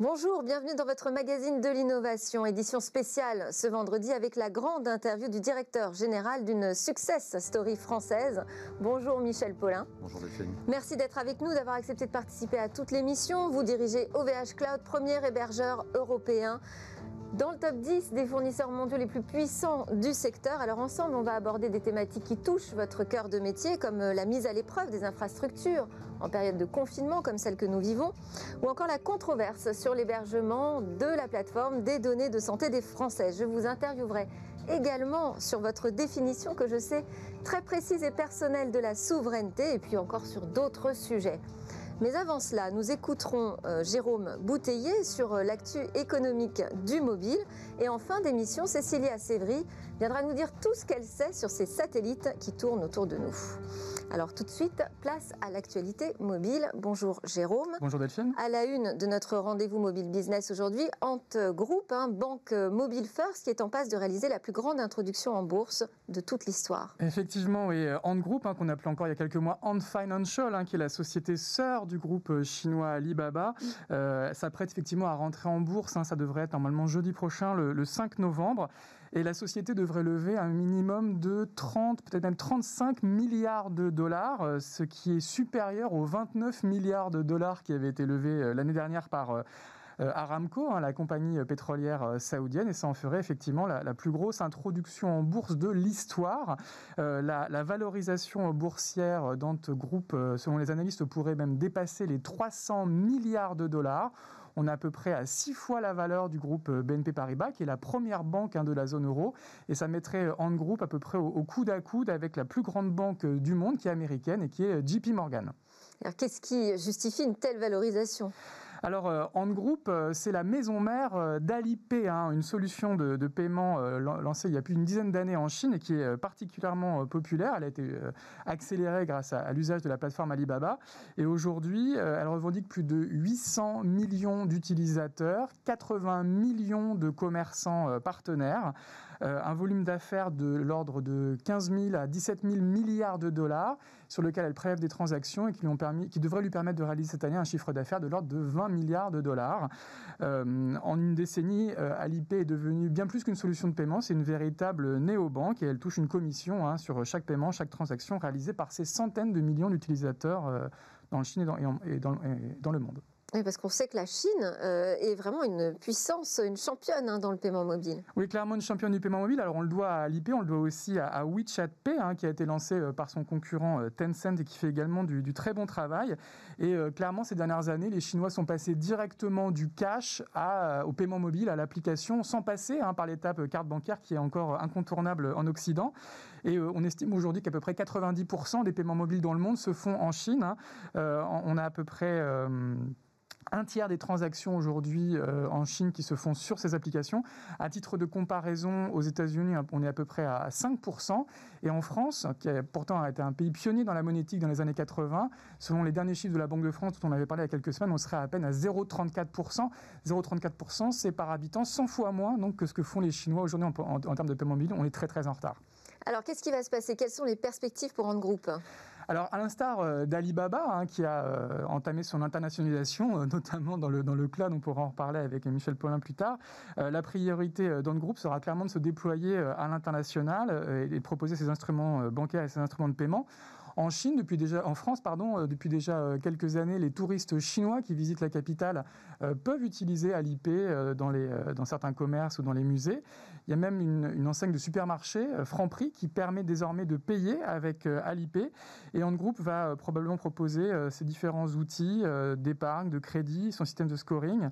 Bonjour, bienvenue dans votre magazine de l'innovation, édition spéciale ce vendredi avec la grande interview du directeur général d'une success story française. Bonjour Michel Paulin. Bonjour Delphine. Merci d'être avec nous, d'avoir accepté de participer à toute l'émission. Vous dirigez OVH Cloud, premier hébergeur européen dans le top 10 des fournisseurs mondiaux les plus puissants du secteur. Alors ensemble, on va aborder des thématiques qui touchent votre cœur de métier, comme euh, la mise à l'épreuve des infrastructures en période de confinement comme celle que nous vivons, ou encore la controverse sur l'hébergement de la plateforme des données de santé des Français. Je vous interviewerai également sur votre définition que je sais très précise et personnelle de la souveraineté, et puis encore sur d'autres sujets. Mais avant cela, nous écouterons euh, Jérôme Bouteiller sur euh, l'actu économique du mobile. Et en fin d'émission, Cécilia Sévry viendra nous dire tout ce qu'elle sait sur ces satellites qui tournent autour de nous. Alors tout de suite, place à l'actualité mobile. Bonjour Jérôme. Bonjour Delphine. À la une de notre rendez-vous mobile business aujourd'hui, Ant Group, hein, banque mobile first, qui est en passe de réaliser la plus grande introduction en bourse de toute l'histoire. Effectivement, oui. Ant Group, hein, qu'on appelait encore il y a quelques mois Ant Financial, hein, qui est la société sœur du groupe chinois Alibaba, euh, s'apprête effectivement à rentrer en bourse. ça devrait être normalement jeudi prochain, le, le 5 novembre. Et la société devrait lever un minimum de 30, peut-être même 35 milliards de dollars, euh, ce qui est supérieur aux 29 milliards de dollars qui avaient été levés euh, l'année dernière par euh, Aramco, hein, la compagnie pétrolière saoudienne, et ça en ferait effectivement la, plus grosse introduction en bourse de l'histoire. la, valorisation boursière d'Ant Group, selon les analystes, pourrait même dépasser les 300 milliards de dollars. On est à peu près à six fois la valeur du groupe euh, BNP Paribas, qui est la première banque hein, de la zone euro. Et ça mettrait en groupe à peu près au, coude à coude avec la plus grande banque euh, du monde, qui est américaine et qui est euh, JP Morgan. Alors qu'est-ce qui justifie une telle valorisation? Alors, euh, Group, euh, c'est la maison mère euh, d'Alipay, hein, une solution de, paiement lancée il y a plus d'une dizaine d'années en Chine et qui est particulièrement populaire. Elle a été accélérée grâce à, l'usage de la plateforme Alibaba. Et aujourd'hui, elle revendique plus de 800 millions d'utilisateurs, 80 millions de commerçants partenaires, un volume d'affaires de l'ordre de 15 000 à 17 000 milliards de dollars, sur lequel elle prélève des transactions et qui, lui devraient lui permettre de réaliser cette année un chiffre d'affaires de l'ordre de 20 milliards de dollars. Euh, en une décennie, euh, Alipay est devenu bien plus qu'une solution de paiement, c'est une véritable néobanque et elle touche une commission hein, sur chaque paiement, chaque transaction réalisée par ces centaines de millions d'utilisateurs euh, Chine et dans le monde. Parce qu'on sait que la Chine euh, est vraiment une puissance, une championne hein, dans le paiement mobile. Oui, clairement une championne du paiement mobile. Alors on le doit à l'IP, on le doit aussi à, WeChat Pay, hein, qui a été lancé euh, par son concurrent euh, Tencent et qui fait également du, très bon travail. Et clairement, ces dernières années, les Chinois sont passés directement du cash à, au paiement mobile, à l'application, sans passer hein, par l'étape carte bancaire qui est encore incontournable en Occident. Et on estime aujourd'hui qu'à peu près 90% des paiements mobiles dans le monde se font en Chine. on a à peu près un tiers des transactions aujourd'hui euh, en Chine qui se font sur ces applications. À titre de comparaison, aux États-Unis, on est à peu près à 5%. Et en France, qui a pourtant été un pays pionnier dans la monétique dans les années 80, selon les derniers chiffres de la Banque de France dont on avait parlé il y a quelques semaines, on serait à peine à 0,34%. 0,34%, c'est par habitant 100 fois moins donc, que ce que font les Chinois aujourd'hui en, en termes de paiement mobile. On est très très en retard. Alors qu'est-ce qui va se passer? Quelles sont les perspectives pour Ant Group alors, à l'instar euh, d'Alibaba, hein, qui a euh, entamé son internationalisation, euh, notamment dans le, dans cloud, on pourra en reparler avec Michel Paulin plus tard, la priorité dans le groupe sera clairement de se déployer à l'international et proposer ses instruments bancaires et ses instruments de paiement en Chine, depuis déjà, en France, pardon, euh, depuis déjà euh, quelques années, les touristes chinois qui visitent la capitale euh, peuvent utiliser Alipay dans, les, dans certains commerces ou dans les musées. Il y a même une, enseigne de supermarché, Franprix, qui permet désormais de payer avec Alipay. Et Ant Group va probablement proposer ces différents outils d'épargne, de crédit, son système de scoring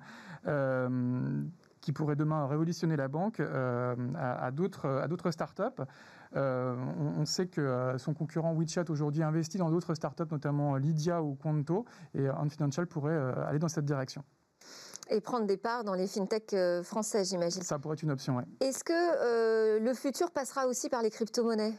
qui pourrait demain révolutionner la banque euh, à d'autres startups. Euh, on, sait que euh, son concurrent WeChat aujourd'hui investit dans d'autres startups, notamment Lydia ou Quanto, et Unfinancial pourrait aller dans cette direction. Et prendre des parts dans les fintechs français, j'imagine. Ça pourrait être une option, oui. Est-ce que le futur passera aussi par les crypto-monnaies?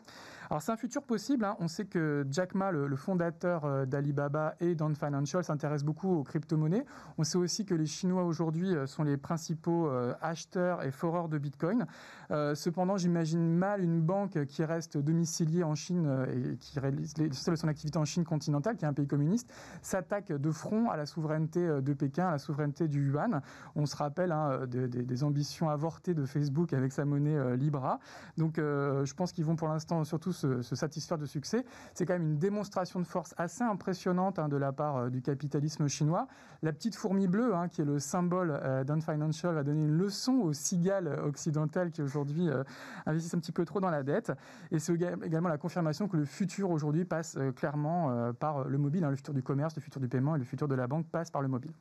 Alors c'est un futur possible. Hein. On sait que Jack Ma, le, fondateur d'Alibaba et d'Ant Financial, s'intéresse beaucoup aux crypto-monnaies. On sait aussi que les Chinois aujourd'hui sont les principaux acheteurs et foreurs de Bitcoin. cependant, j'imagine mal une banque qui reste domiciliée en Chine et qui réalise son activité en Chine continentale, qui est un pays communiste, s'attaque de front à la souveraineté de Pékin, à la souveraineté du yuan. On se rappelle hein, des ambitions avortées de Facebook avec sa monnaie Libra. Donc je pense qu'ils vont pour l'instant surtout se, satisfaire de succès. C'est quand même une démonstration de force assez impressionnante hein, de la part euh, du capitalisme chinois. La petite fourmi bleue, hein, qui est le symbole euh, Financial, va donner une leçon aux cigales occidentales qui aujourd'hui euh, investissent un petit peu trop dans la dette. Et c'est également la confirmation que le futur aujourd'hui passe euh, clairement par le mobile. Hein. le futur du commerce, le futur du paiement et le futur de la banque passe par le mobile.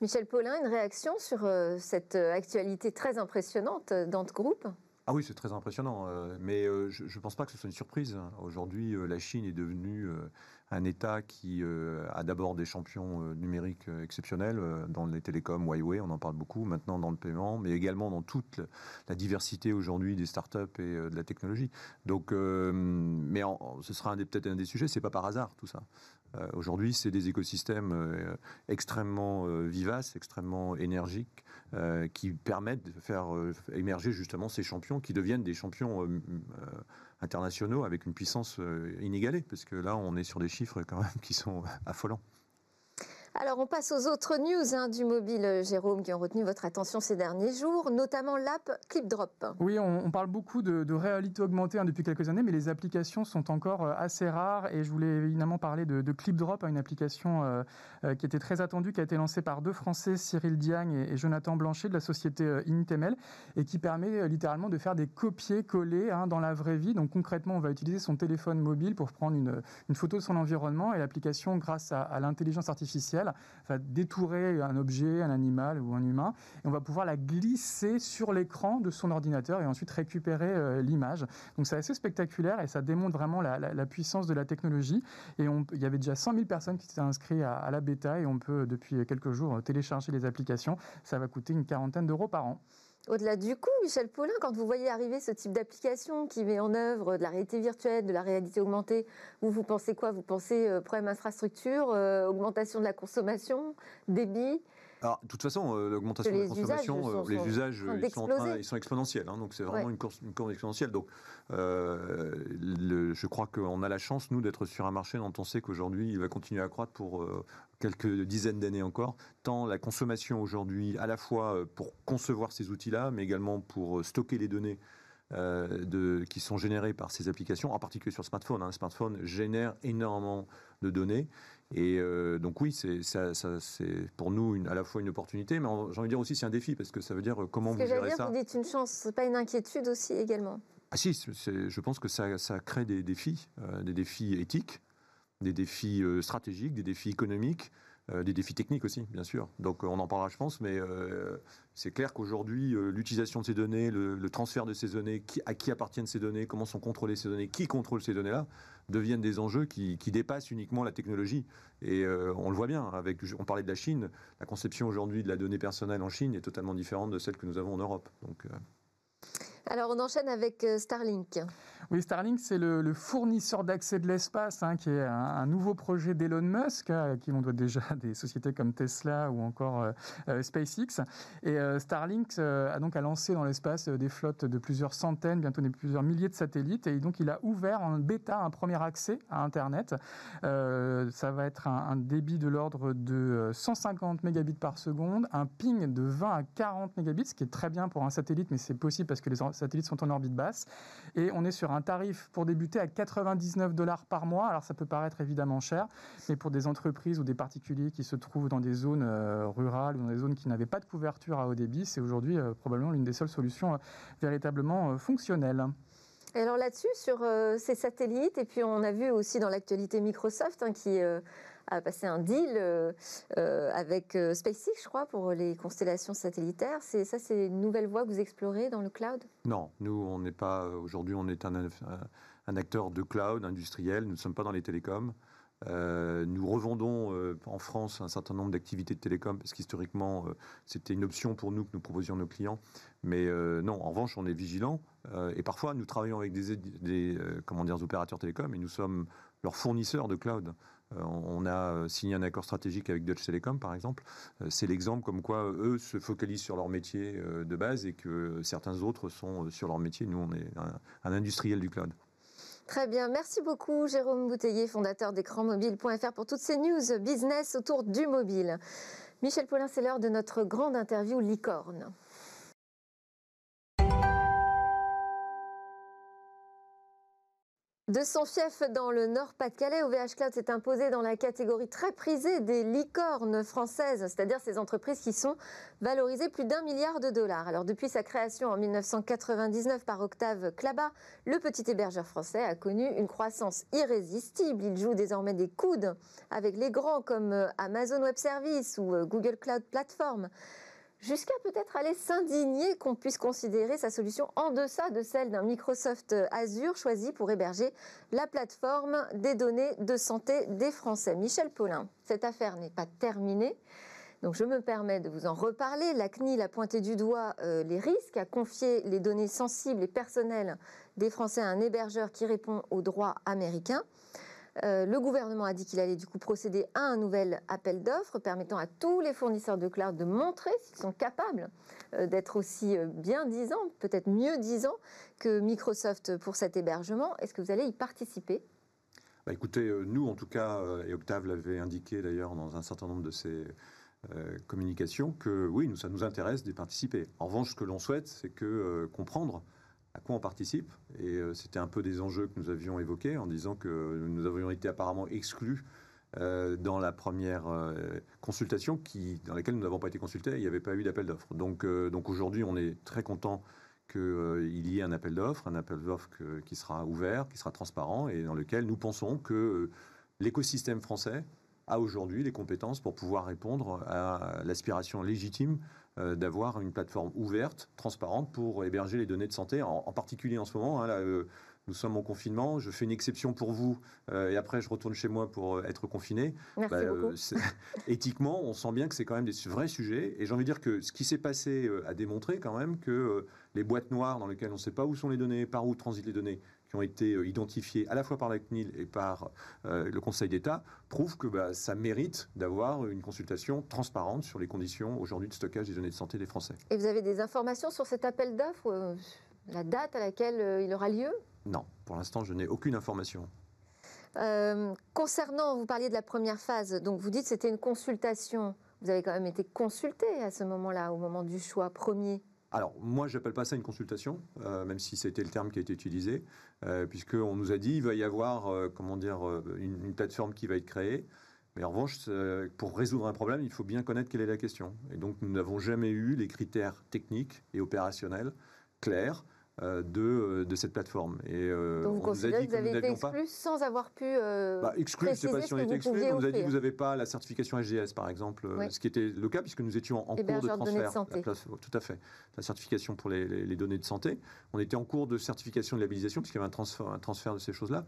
Michel Paulin, une réaction sur cette actualité très impressionnante d'Ant Group? Ah oui, c'est très impressionnant. Euh, mais euh, je ne pense pas que ce soit une surprise. Aujourd'hui, euh, la Chine est devenue un État qui a d'abord des champions numériques exceptionnels dans les télécoms, Huawei, on en parle beaucoup, maintenant dans le paiement, mais également dans toute la diversité aujourd'hui des startups et de la technologie. Donc, mais ce sera peut-être un des sujets, c'est pas par hasard tout ça. Aujourd'hui, c'est des écosystèmes extrêmement vivaces, extrêmement énergiques, euh, qui permettent de faire euh, émerger justement ces champions qui deviennent des champions euh, internationaux avec une puissance inégalée, parce que là, on est sur des chiffres quand même qui sont affolants. Alors on passe aux autres news hein, du mobile, euh, Jérôme, qui ont retenu votre attention ces derniers jours, notamment l'app ClipDrop. Oui, on, parle beaucoup de, réalité augmentée hein, depuis quelques années, mais les applications sont encore euh, assez rares. Et je voulais évidemment parler de, ClipDrop, une application euh, qui était très attendue, qui a été lancée par deux Français, Cyril Diagne et, Jonathan Blanchet de la société Initemel, et qui permet littéralement de faire des copier-coller hein, dans la vraie vie. Donc concrètement, on va utiliser son téléphone mobile pour prendre une, photo de son environnement et l'application, grâce à l'intelligence artificielle, va détourer un objet, un animal ou un humain, et on va pouvoir la glisser sur l'écran de son ordinateur et ensuite récupérer euh, l'image. Donc c'est assez spectaculaire et ça démontre vraiment la, puissance de la technologie. Et il y avait déjà 100 000 personnes qui s'étaient inscrites à, à la bêta et on peut depuis quelques jours télécharger les applications. Ça va coûter une quarantaine d'euros par an. Au-delà du coût, Michel Paulin, quand vous voyez arriver ce type d'application qui met en œuvre de la réalité virtuelle, de la réalité augmentée, vous, vous pensez quoi? Vous pensez euh, problème infrastructure, euh, augmentation de la consommation, débit? Alors, de toute façon, euh, l'augmentation de la consommation, les usages, ils, sont ils, sont exponentiels. Hein, donc, c'est vraiment une, course, une courbe exponentielle. Donc, le, je crois qu'on a la chance, nous, d'être sur un marché dont on sait qu'aujourd'hui, il va continuer à croître pour quelques dizaines d'années encore, tant la consommation aujourd'hui, à la fois euh, pour concevoir ces outils-là, mais également pour euh, stocker les données euh, de, qui sont générées par ces applications, en particulier sur smartphone. Un hein. smartphone génère énormément de données. Et donc oui, c'est pour nous une, à la fois une opportunité, mais j'ai envie de dire aussi c'est un défi, parce que ça veut dire comment vous gérez dire, ça. Vous dites une chance, c'est pas une inquiétude aussi également Ah si, je pense que ça, ça crée des défis, des défis éthiques, des défis euh, stratégiques, des défis économiques, euh, des défis techniques aussi, bien sûr. Donc euh, on en parlera, je pense, mais c'est clair qu'aujourd'hui, l'utilisation de ces données, le, transfert de ces données, à qui appartiennent ces données, comment sont contrôlées ces données, qui contrôle ces données-là, deviennent des enjeux qui, dépassent uniquement la technologie. Et on le voit bien, avec, on parlait de la Chine, la conception aujourd'hui de la donnée personnelle en Chine est totalement différente de celle que nous avons en Europe. Donc, alors on enchaîne avec euh, Starlink. Oui, Starlink, c'est le, fournisseur d'accès de l'espace, hein, qui est un, nouveau projet d'Elon Musk, hein, qui on doit déjà des sociétés comme Tesla ou encore euh, euh, SpaceX. Et Starlink a donc a lancé dans l'espace des flottes de plusieurs centaines, bientôt des plusieurs milliers de satellites. Et donc il a ouvert en bêta un premier accès à Internet. ça va être un, un débit de l'ordre de 150 mégabits par seconde, un ping de 20 à 40 mégabits, ce qui est très bien pour un satellite, mais c'est possible parce que les satellites sont en orbite basse. Et on est sur un tarif pour débuter à 99 dollars par mois. Alors ça peut paraître évidemment cher, mais pour des entreprises ou des particuliers qui se trouvent dans des zones euh, rurales ou dans des zones qui n'avaient pas de couverture à haut débit, c'est aujourd'hui euh, probablement l'une des seules solutions euh, véritablement fonctionnelles. Et alors là-dessus, sur ces satellites, et puis on a vu aussi dans l'actualité Microsoft hein, qui a passé un deal euh, euh, avec euh, SpaceX, je crois, pour les constellations satellitaires. C'est ça, c'est une nouvelle voie que vous explorez dans le cloud? Non, nous, on n'est pas. Aujourd'hui, on est un, acteur de cloud industriel. Nous ne sommes pas dans les télécoms. nous revendons en France un certain nombre d'activités de télécom parce qu'historiquement, c'était une option pour nous que nous proposions nos clients. Mais non, en revanche, on est vigilant et parfois, nous travaillons avec des, des comment dire, opérateurs télécoms et nous sommes leurs fournisseurs de cloud. On a signé un accord stratégique avec Deutsche Telekom, par exemple. C'est l'exemple comme quoi eux se focalisent sur leur métier de base et que certains autres sont sur leur métier. Nous, on est un industriel du cloud. Très bien, merci beaucoup Jérôme Bouteiller, fondateur d'écranmobile.fr pour toutes ces news business autour du mobile. Michel Paulin, c'est l'heure de notre grande interview licorne. De son fief dans le Nord-Pas-de-Calais, OVH Cloud s'est imposé dans la catégorie très prisée des licornes françaises, c'est-à-dire ces entreprises qui sont valorisées plus d'un milliard de dollars. Alors depuis sa création en 1999 par Octave Klaba, le petit hébergeur français a connu une croissance irrésistible. Il joue désormais des coudes avec les grands comme euh, Amazon Web Services ou euh, Google Cloud Platform jusqu'à peut-être aller s'indigner qu'on puisse considérer sa solution en deçà de celle d'un Microsoft Azure choisi pour héberger la plateforme des données de santé des Français. Michel Paulin, cette affaire n'est pas terminée. Donc je me permets de vous en reparler. La CNIL a pointé du doigt euh, les risques à confier les données sensibles et personnelles des Français à un hébergeur qui répond aux droits américains. Euh, le gouvernement a dit qu'il allait du coup procéder à un nouvel appel d'offres permettant à tous les fournisseurs de cloud de montrer s'ils sont capables euh, d'être aussi euh, bien disants, peut-être mieux disants que Microsoft pour cet hébergement. Est-ce que vous allez y participer? Bah Écoutez, nous en tout cas, et Octave l'avait indiqué d'ailleurs dans un certain nombre de ses communications, que oui, ça nous intéresse d'y participer. En revanche, ce que l'on souhaite, c'est que comprendre à quoi on participe. Et euh, c'était un peu des enjeux que nous avions évoqués en disant que nous avions été apparemment exclus euh, dans la première euh, consultation dans laquelle nous n'avons pas été consultés, il n'y avait pas eu d'appel d'offres. Donc, donc aujourd'hui, on est très content qu'il y ait un appel d'offres, un appel d'offres qui sera ouvert, qui sera transparent et dans lequel nous pensons que l'écosystème français a aujourd'hui les compétences pour pouvoir répondre à l'aspiration légitime euh, d'avoir une plateforme ouverte, transparente pour héberger les données de santé, en, particulier en ce moment. Hein, euh, nous sommes en confinement, je fais une exception pour vous euh, et après je retourne chez moi pour être confiné. Merci bah, beaucoup. éthiquement, on sent bien que c'est quand même des vrais sujets. Et j'ai envie de dire que ce qui s'est passé a démontré quand même que les boîtes noires dans lesquelles on ne sait pas où sont les données, par où transitent les données, qui ont été euh, identifiés à la fois par la CNIL et par euh, le Conseil d'État prouvent que bah, ça mérite d'avoir une consultation transparente sur les conditions aujourd'hui de stockage des données de santé des Français. Et vous avez des informations sur cet appel d'offres, euh, la date à laquelle il aura lieu? Non, pour l'instant, je n'ai aucune information. concernant, vous parliez de la première phase, donc vous dites que c'était une consultation. Vous avez quand même été consulté à ce moment-là, au moment du choix premier alors, moi, je n'appelle pas ça une consultation, euh, même si c'était le terme qui a été utilisé, euh, puisqu'on nous a dit qu'il va y avoir, euh, comment dire, une, plateforme qui va être créée. Mais en revanche, pour résoudre un problème, il faut bien connaître quelle est la question. Et donc, nous n'avons jamais eu les critères techniques et opérationnels clairs de, euh, de, cette plateforme. Et, euh, Donc vous considérez que vous avez été exclu sans avoir pu euh, bah, exclu, je ne sais pas si on était exclu, on nous a dit que vous n'avez pas la certification SGS par exemple, ce qui était le cas puisque nous étions en cours de transfert. De tout à fait. La certification pour les, les, données de santé. On était en cours de certification de labellisation puisqu'il y avait un transfert, un transfert de ces choses-là.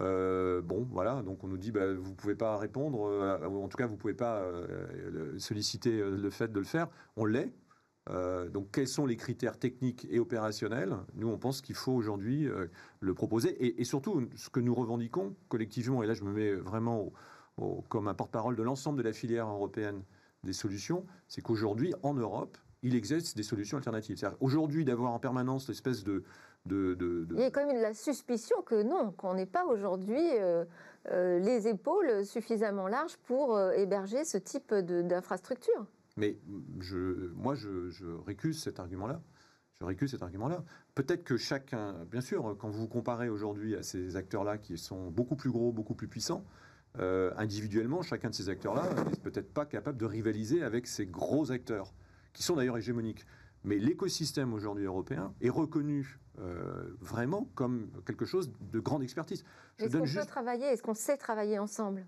Euh, bon, voilà, donc on nous dit bah, vous ne pouvez pas répondre, ou en tout cas vous ne pouvez pas solliciter le fait de le faire. On l'est, euh, donc, quels sont les critères techniques et opérationnels? Nous, on pense qu'il faut aujourd'hui euh, le proposer. Et, surtout, ce que nous revendiquons collectivement, et là, je me mets vraiment comme un porte-parole de l'ensemble de la filière européenne des solutions, c'est qu'aujourd'hui, en Europe, il existe des solutions alternatives. Aujourd'hui, d'avoir en permanence l'espèce de, Il y a quand même la suspicion que non, qu'on n'ait pas aujourd'hui euh, les épaules suffisamment larges pour héberger ce type d'infrastructure. Mais je, moi, je, récuse cet argument-là. Je récuse cet argument-là. Peut-être que chacun, bien sûr, quand vous vous comparez aujourd'hui à ces acteurs-là qui sont beaucoup plus gros, beaucoup plus puissants, euh, individuellement, chacun de ces acteurs-là n'est peut-être pas capable de rivaliser avec ces gros acteurs, qui sont d'ailleurs hégémoniques. Mais l'écosystème aujourd'hui européen est reconnu euh, vraiment comme quelque chose de grande expertise. Est-ce qu'on peut travailler Est-ce qu'on sait travailler ensemble?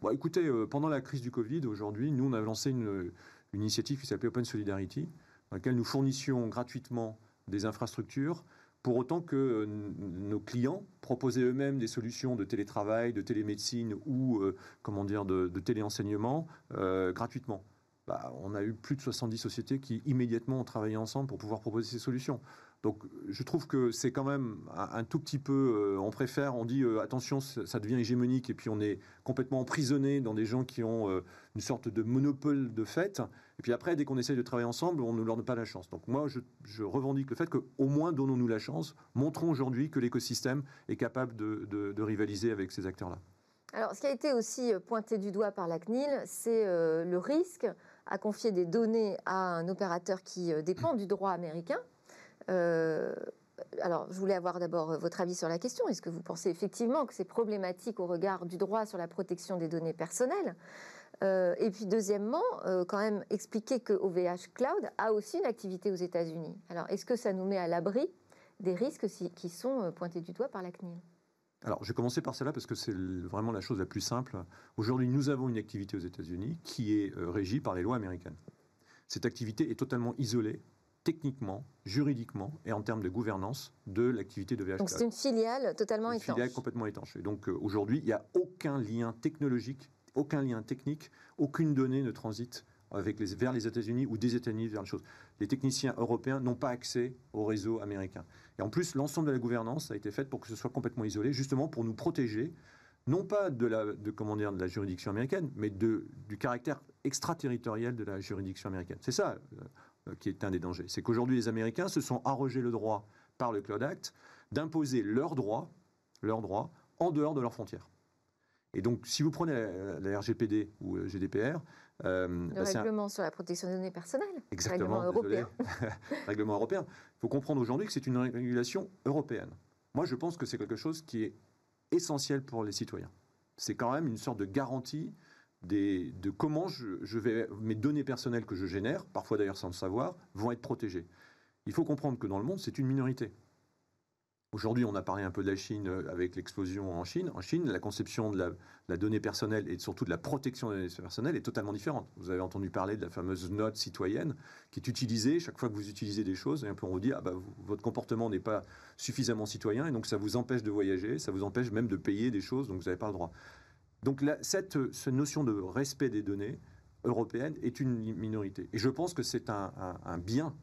Bon, écoutez, euh, pendant la crise du Covid, aujourd'hui, nous, on a lancé une, initiative qui s'appelait Open Solidarity, dans laquelle nous fournissions gratuitement des infrastructures pour autant que euh, nos clients proposaient eux-mêmes des solutions de télétravail, de télémédecine ou euh, comment dire de, téléenseignement gratuitement. Bah, on a eu plus de 70 sociétés qui immédiatement ont travaillé ensemble pour pouvoir proposer ces solutions. Donc je trouve que c'est quand même un, tout petit peu, on préfère, on dit attention, ça devient hégémonique et puis on est complètement emprisonné dans des gens qui ont une sorte de monopole de fait. Et puis après, dès qu'on essaye de travailler ensemble, on ne leur donne pas la chance. Donc moi, je, revendique le fait qu'au moins donnons-nous la chance, montrons aujourd'hui que l'écosystème est capable de, de rivaliser avec ces acteurs-là. Alors, ce qui a été aussi euh, pointé du doigt par la CNIL, c'est euh, le risque à confier des données à un opérateur qui euh, dépend du droit américain. Alors, je voulais avoir d'abord votre avis sur la question. Est-ce que vous pensez effectivement que c'est problématique au regard du droit sur la protection des données personnelles? Et puis, deuxièmement, quand même expliquer que OVH Cloud a aussi une activité aux États-Unis. Alors, est-ce que ça nous met à l'abri des risques qui sont pointés du doigt par la CNIL alors, je vais commencer par cela parce que c'est vraiment la chose la plus simple. Aujourd'hui, nous avons une activité aux États-Unis qui est euh, régie par les lois américaines. Cette activité est totalement isolée, techniquement, juridiquement et en termes de gouvernance de l'activité de VH. Donc, c'est une filiale totalement étanche. Une filiale complètement étanche. Et donc, euh, aujourd'hui, il n'y a aucun lien technologique, aucun lien technique, aucune donnée ne transite avec les, vers les États-Unis ou des États-Unis vers les choses. Les techniciens européens n'ont pas accès au réseau américain. Et en plus, l'ensemble de la gouvernance a été faite pour que ce soit complètement isolé, justement pour nous protéger, non pas de la, de, comment dire, de la juridiction américaine, mais de, du caractère extraterritorial de la juridiction américaine. C'est ça euh, qui est un des dangers. C'est qu'aujourd'hui, les Américains se sont arrogés le droit par le Cloud Act d'imposer leurs droits, leurs droits en dehors de leurs frontières. Et donc, si vous prenez la, RGPD ou le GDPR, euh, le bah, règlement sur la protection des données personnelles. Exactement. Règlement européen. règlement européen. Il faut comprendre aujourd'hui que c'est une régulation européenne. Moi, je pense que c'est quelque chose qui est essentiel pour les citoyens. C'est quand même une sorte de garantie de comment je, vais, mes données personnelles que je génère, parfois d'ailleurs sans le savoir, vont être protégées. Il faut comprendre que dans le monde, c'est une minorité. Aujourd'hui, on a parlé un peu de la Chine euh, avec l'explosion en Chine. En Chine, la conception de la, donnée personnelle et surtout de la protection des données personnelles est totalement différente. Vous avez entendu parler de la fameuse note citoyenne qui est utilisée chaque fois que vous utilisez des choses. Et un peu on vous dit, ah bah, votre comportement n'est pas suffisamment citoyen et donc ça vous empêche de voyager, ça vous empêche même de payer des choses, donc vous n'avez pas le droit. Donc cette, notion de respect des données européennes est une minorité. Et je pense que c'est un bien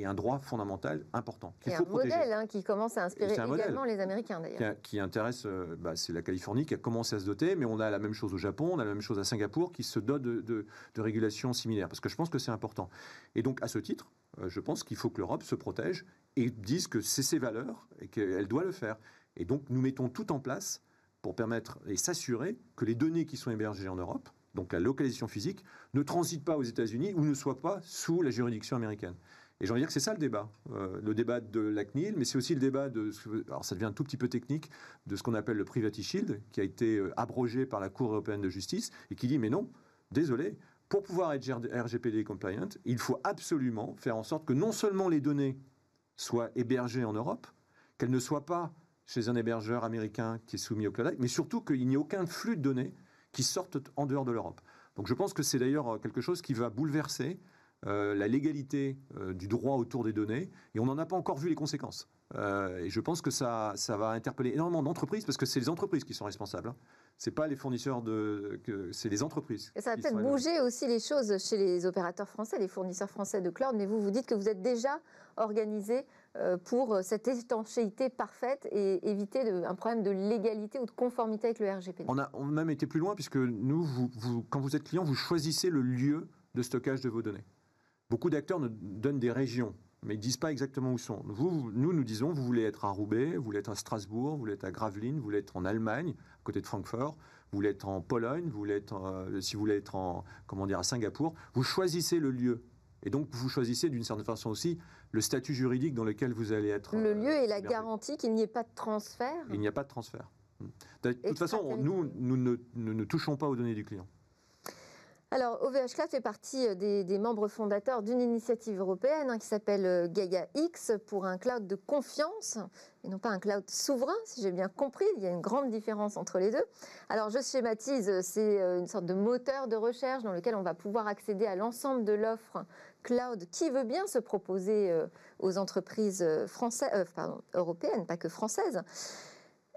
et un droit fondamental important qu'il faut un modèle hein, qui commence à inspirer également les Américains d'ailleurs. Qui, intéresse, euh, bah, c'est la Californie qui a commencé à se doter, mais on a la même chose au Japon, on a la même chose à Singapour qui se dotent de, de, régulations similaires, parce que je pense que c'est important. Et donc à ce titre, euh, je pense qu'il faut que l'Europe se protège et dise que c'est ses valeurs et qu'elle doit le faire. Et donc nous mettons tout en place pour permettre et s'assurer que les données qui sont hébergées en Europe, donc la localisation physique, ne transitent pas aux États-Unis ou ne soient pas sous la juridiction américaine. Et j'ai envie de dire que c'est ça le débat. Euh, le débat de la CNIL, mais c'est aussi le débat de. Alors ça devient un tout petit peu technique, de ce qu'on appelle le Privacy Shield, qui a été euh, abrogé par la Cour européenne de justice, et qui dit mais non, désolé, pour pouvoir être RGPD compliant, il faut absolument faire en sorte que non seulement les données soient hébergées en Europe, qu'elles ne soient pas chez un hébergeur américain qui est soumis au cloud mais surtout qu'il n'y ait aucun flux de données qui sortent en dehors de l'Europe. Donc je pense que c'est d'ailleurs quelque chose qui va bouleverser euh, la légalité euh, du droit autour des données, et on n'en a pas encore vu les conséquences. Euh, et je pense que ça, ça va interpeller énormément d'entreprises, parce que c'est les entreprises qui sont responsables. Hein. C'est pas les fournisseurs de, c'est les entreprises. Et ça va peut-être bouger aussi les choses chez les opérateurs français, les fournisseurs français de cloud. Mais vous, vous dites que vous êtes déjà organisé pour cette étanchéité parfaite et éviter un problème de légalité ou de conformité avec le RGPD. On a, même été plus loin puisque nous, quand vous êtes client, vous choisissez le lieu de stockage de vos données. Beaucoup d'acteurs donnent des régions, mais ils ne disent pas exactement où sont. Nous, nous disons, vous voulez être à Roubaix, vous voulez être à Strasbourg, vous voulez être à Gravelines, vous voulez être en Allemagne, à côté de Francfort, vous voulez être en Pologne, vous voulez être, euh, si vous voulez être en, comment dire, à Singapour. Vous choisissez le lieu. Et donc, vous choisissez d'une certaine façon aussi le statut juridique dans lequel vous allez être. Le lieu et la garantie qu'il n'y ait pas de transfert. Il n'y a pas de transfert. De toute façon, nous, nous ne touchons pas aux données du client. Alors, OVH Cloud fait partie euh, des, membres fondateurs d'une initiative européenne hein, qui s'appelle euh, Gaia X pour un cloud de confiance et non pas un cloud souverain, si j'ai bien compris. Il y a une grande différence entre les deux. Alors, je schématise, c'est euh, une sorte de moteur de recherche dans lequel on va pouvoir accéder à l'ensemble de l'offre cloud qui veut bien se proposer aux entreprises françaises, pardon, européennes, pas que françaises.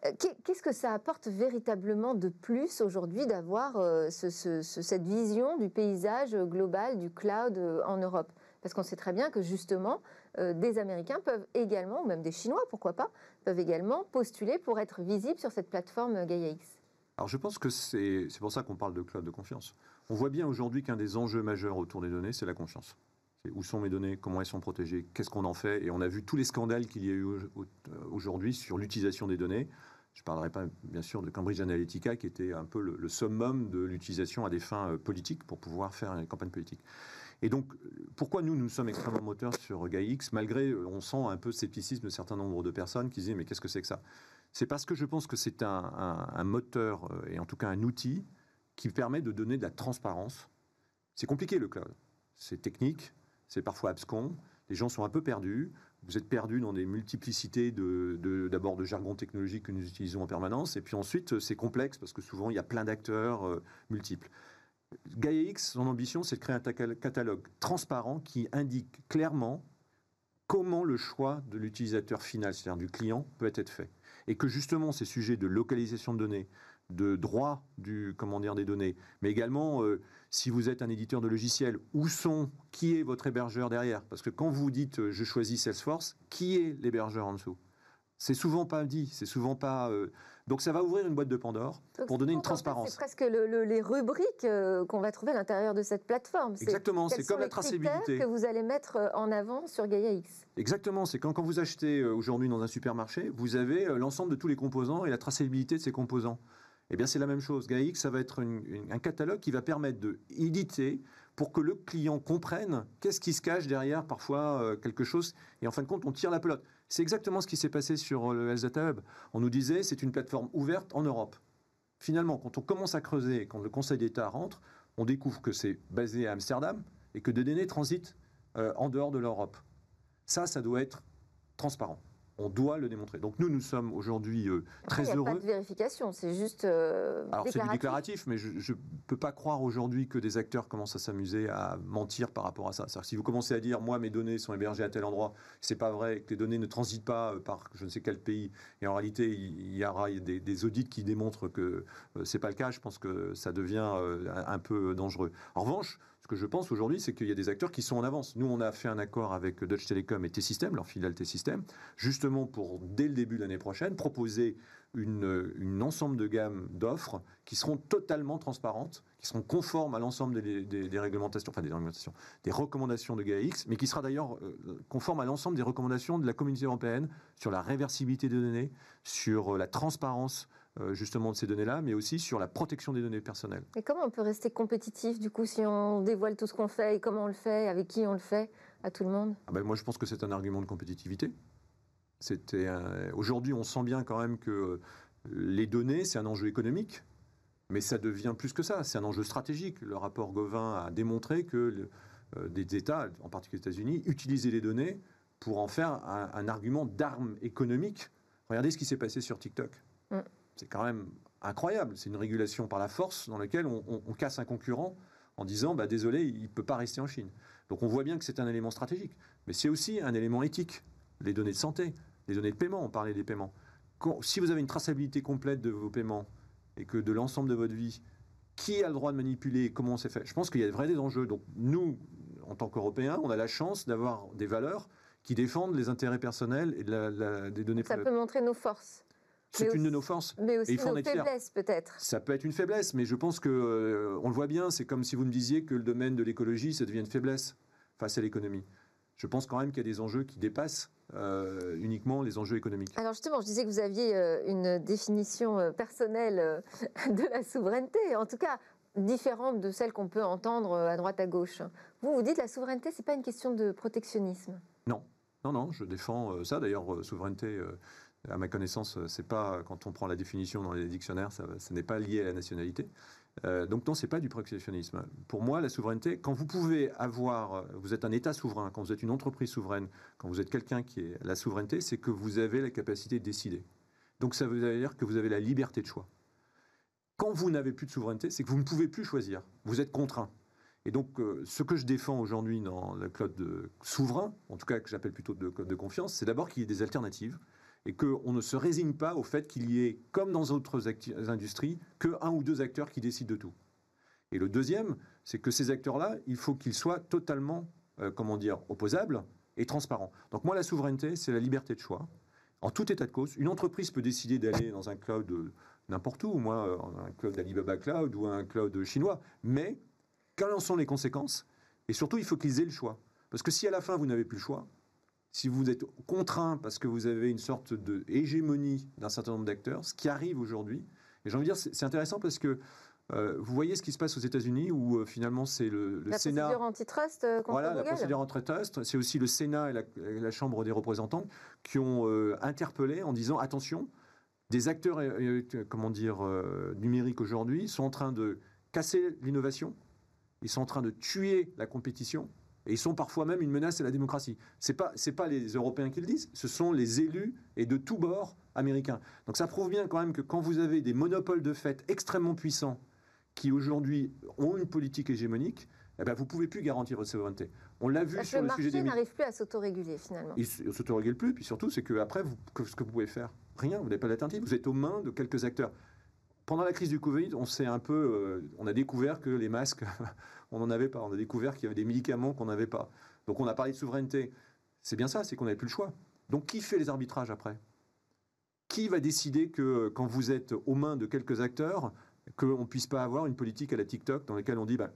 Euh, qu'est-ce que ça apporte véritablement de plus aujourd'hui d'avoir euh, cette vision du paysage global du cloud euh, en Europe? Parce qu'on sait très bien que justement, des Américains peuvent également, ou même des Chinois, pourquoi pas, peuvent également postuler pour être visibles sur cette plateforme GaiaX. Alors je pense que c'est pour ça qu'on parle de cloud de confiance. On voit bien aujourd'hui qu'un des enjeux majeurs autour des données, c'est la confiance. Où sont mes données Comment elles sont protégées Qu'est-ce qu'on en fait Et on a vu tous les scandales qu'il y a eu aujourd'hui sur l'utilisation des données. Je ne parlerai pas, bien sûr, de Cambridge Analytica, qui était un peu le, summum de l'utilisation à des fins euh, politiques pour pouvoir faire une campagne politique. Et donc, pourquoi nous, nous sommes extrêmement moteurs sur GaiaX, malgré, euh, on sent un peu scepticisme de certains nombres de personnes qui disent, mais qu'est-ce que c'est que ça? C'est parce que je pense que c'est un, moteur, euh, et en tout cas un outil, qui permet de donner de la transparence. C'est compliqué le cloud. C'est technique, c'est parfois abscon, les gens sont un peu perdus vous êtes perdu dans des multiplicités de, d'abord de, jargon technologique que nous utilisons en permanence, et puis ensuite c'est complexe parce que souvent il y a plein d'acteurs euh, multiples. GaiaX, son ambition, c'est de créer un catalogue transparent qui indique clairement comment le choix de l'utilisateur final, c'est-à-dire du client, peut être fait. Et que justement ces sujets de localisation de données, de droit du comment des données, mais également euh, si vous êtes un éditeur de logiciels, où sont qui est votre hébergeur derrière? Parce que quand vous dites euh, je choisis Salesforce, qui est l'hébergeur en dessous? C'est souvent pas dit, c'est souvent pas. Euh, donc ça va ouvrir une boîte de Pandore pour donner une transparence. C'est presque les rubriques qu'on va trouver à l'intérieur de cette plateforme. Exactement, c'est comme la traçabilité que vous allez mettre en avant sur GaiaX. Exactement, c'est quand, quand vous achetez aujourd'hui dans un supermarché, vous avez l'ensemble de tous les composants et la traçabilité de ces composants. Eh bien, c'est la même chose. GAIX, ça va être un catalogue qui va permettre de éditer pour que le client comprenne qu'est-ce qui se cache derrière parfois euh, quelque chose. Et en fin de compte, on tire la pelote. C'est exactement ce qui s'est passé sur euh, le Health Hub. On nous disait c'est une plateforme ouverte en Europe. Finalement, quand on commence à creuser, quand le Conseil d'État rentre, on découvre que c'est basé à Amsterdam et que des données transitent euh, en dehors de l'Europe. Ça, ça doit être transparent on doit le démontrer. Donc nous, nous sommes aujourd'hui euh, très heureux. Il n'y a pas de vérification, c'est juste euh, Alors c'est déclaratif, mais je ne peux pas croire aujourd'hui que des acteurs commencent à s'amuser à mentir par rapport à ça. si vous commencez à dire, moi, mes données sont hébergées à tel endroit, c'est pas vrai, que les données ne transitent pas euh, par je ne sais quel pays, et en réalité, il y aura des, audits qui démontrent que ce c'est pas le cas, je pense que ça devient un peu dangereux. En revanche, ce que je pense aujourd'hui, c'est qu'il y a des acteurs qui sont en avance. Nous, on a fait un accord avec Deutsche Telekom et T-Systems, leur filiale T-Systems, justement pour, dès le début de l'année prochaine, proposer une, ensemble de gammes d'offres qui seront totalement transparentes, qui seront conformes à l'ensemble des, réglementations, enfin des des recommandations de GAIX, mais qui sera d'ailleurs euh, conforme à l'ensemble des recommandations de la communauté européenne sur la réversibilité des données, sur euh, la transparence justement de ces données-là, mais aussi sur la protection des données personnelles. Et comment on peut rester compétitif du coup si on dévoile tout ce qu'on fait et comment on le fait, avec qui on le fait, à tout le monde? Ah ben, Moi je pense que c'est un argument de compétitivité. C'était Aujourd'hui on sent bien quand même que euh, les données c'est un enjeu économique, mais ça devient plus que ça, c'est un enjeu stratégique. Le rapport Gauvin a démontré que euh, des États, en particulier les États-Unis, utilisaient les données pour en faire un, argument d'arme économique. Regardez ce qui s'est passé sur TikTok. Mm c'est quand même incroyable. C'est une régulation par la force dans laquelle on, casse un concurrent en disant bah, désolé, il ne peut pas rester en Chine. Donc on voit bien que c'est un élément stratégique. Mais c'est aussi un élément éthique. Les données de santé, les données de paiement, on parlait des paiements. si vous avez une traçabilité complète de vos paiements et que de l'ensemble de votre vie, qui a le droit de manipuler, comment c'est fait? Je pense qu'il y a de vrais enjeux. Donc nous, en tant qu'Européens, on a la chance d'avoir des valeurs qui défendent les intérêts personnels et des données. Ça peut montrer nos forces. C'est une de nos forces. Mais aussi nos faiblesses, peut-être. Ça peut être une faiblesse, mais je pense que euh, on le voit bien. C'est comme si vous me disiez que le domaine de l'écologie, ça devient une faiblesse face à l'économie. Je pense quand même qu'il y a des enjeux qui dépassent euh, uniquement les enjeux économiques. Alors justement, je disais que vous aviez euh, une définition personnelle de la souveraineté, en tout cas différente de celle qu'on peut entendre à droite à gauche. Vous vous dites la souveraineté, c'est pas une question de protectionnisme? Non, non, non, je défends ça. D'ailleurs, souveraineté à ma connaissance, c'est pas quand on prend la définition dans les dictionnaires, ça, ce n'est pas lié à la nationalité. Euh, donc non, c'est pas du protectionnisme. Pour moi, la souveraineté, quand vous pouvez avoir, vous êtes un État souverain, quand vous êtes une entreprise souveraine, quand vous êtes quelqu'un qui est la souveraineté, c'est que vous avez la capacité de décider. Donc ça veut dire que vous avez la liberté de choix. Quand vous n'avez plus de souveraineté, c'est que vous ne pouvez plus choisir. Vous êtes contraint. Et donc, euh, ce que je défends aujourd'hui dans le cloud de souverain, en tout cas que j'appelle plutôt de code de confiance, c'est d'abord qu'il y ait des alternatives et qu'on ne se résigne pas au fait qu'il y ait, comme dans d'autres industries, que un ou deux acteurs qui décident de tout. Et le deuxième, c'est que ces acteurs-là, il faut qu'ils soient totalement comment dire, opposable et transparent. Donc moi, la souveraineté, c'est la liberté de choix. En tout état de cause, une entreprise peut décider d'aller dans un cloud n'importe où, moi, un cloud d'Alibaba Cloud ou un cloud chinois, mais quelles en sont les conséquences? Et surtout, il faut qu'ils aient le choix. Parce que si à la fin, vous n'avez plus le choix, si vous êtes contraint parce que vous avez une sorte de hégémonie d'un certain nombre d'acteurs, ce qui arrive aujourd'hui, et j'ai envie de dire, c'est intéressant parce que euh, vous voyez ce qui se passe aux États-Unis où euh, finalement c'est le, le la Sénat. Procédure antitrust euh, contre voilà, la procédure antitrust. C'est aussi le Sénat et la, Chambre des représentants qui ont interpellé en disant attention, des acteurs comment dire numériques aujourd'hui sont en train de casser l'innovation, ils sont en train de tuer la compétition et ils sont parfois même une menace à la démocratie. Ce n'est pas, pas les Européens qui le disent, ce sont les élus et de tous bords américains. Donc ça prouve bien quand même que quand vous avez des monopoles de fait extrêmement puissants qui aujourd'hui ont une politique hégémonique, eh ben, vous ne pouvez plus garantir votre souveraineté. On l'a vu sur le, sujet des... Le marché n'arrive plus à s'autoréguler finalement. Il ne s'autorégule plus, puis surtout c'est qu'après, ce que vous pouvez faire, rien, vous n'avez pas d'alternative, vous êtes aux mains de quelques acteurs. Pendant la crise du Covid, on s'est un peu, euh, on a découvert que les masques, on n'en avait pas. On a découvert qu'il y avait des médicaments qu'on n'avait pas. Donc on a parlé de souveraineté. C'est bien ça, c'est qu'on n'avait plus le choix. Donc qui fait les arbitrages après? Qui va décider que quand vous êtes aux mains de quelques acteurs, qu'on ne puisse pas avoir une politique à la TikTok dans laquelle on dit bah,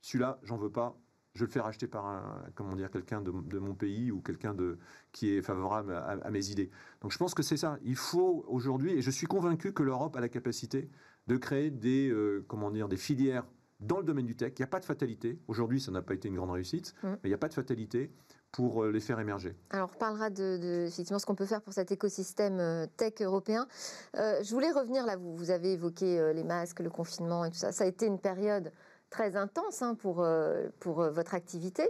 celui-là, j'en veux pas, je le fais racheter par un, comment dire, quelqu'un de, mon pays ou quelqu'un de, qui est favorable à, mes idées. Donc je pense que c'est ça. Il faut aujourd'hui, et je suis convaincu que l'Europe a la capacité de créer des, euh, comment dire, des filières dans le domaine du tech. Il n'y a pas de fatalité. Aujourd'hui, ça n'a pas été une grande réussite, mm. mais il n'y a pas de fatalité pour euh, les faire émerger. Alors, on reparlera de, effectivement ce qu'on peut faire pour cet écosystème euh, tech européen. Euh, je voulais revenir là, vous, vous avez évoqué les masques, le confinement et tout ça. Ça a été une période très intense hein, pour, euh, pour euh, votre activité.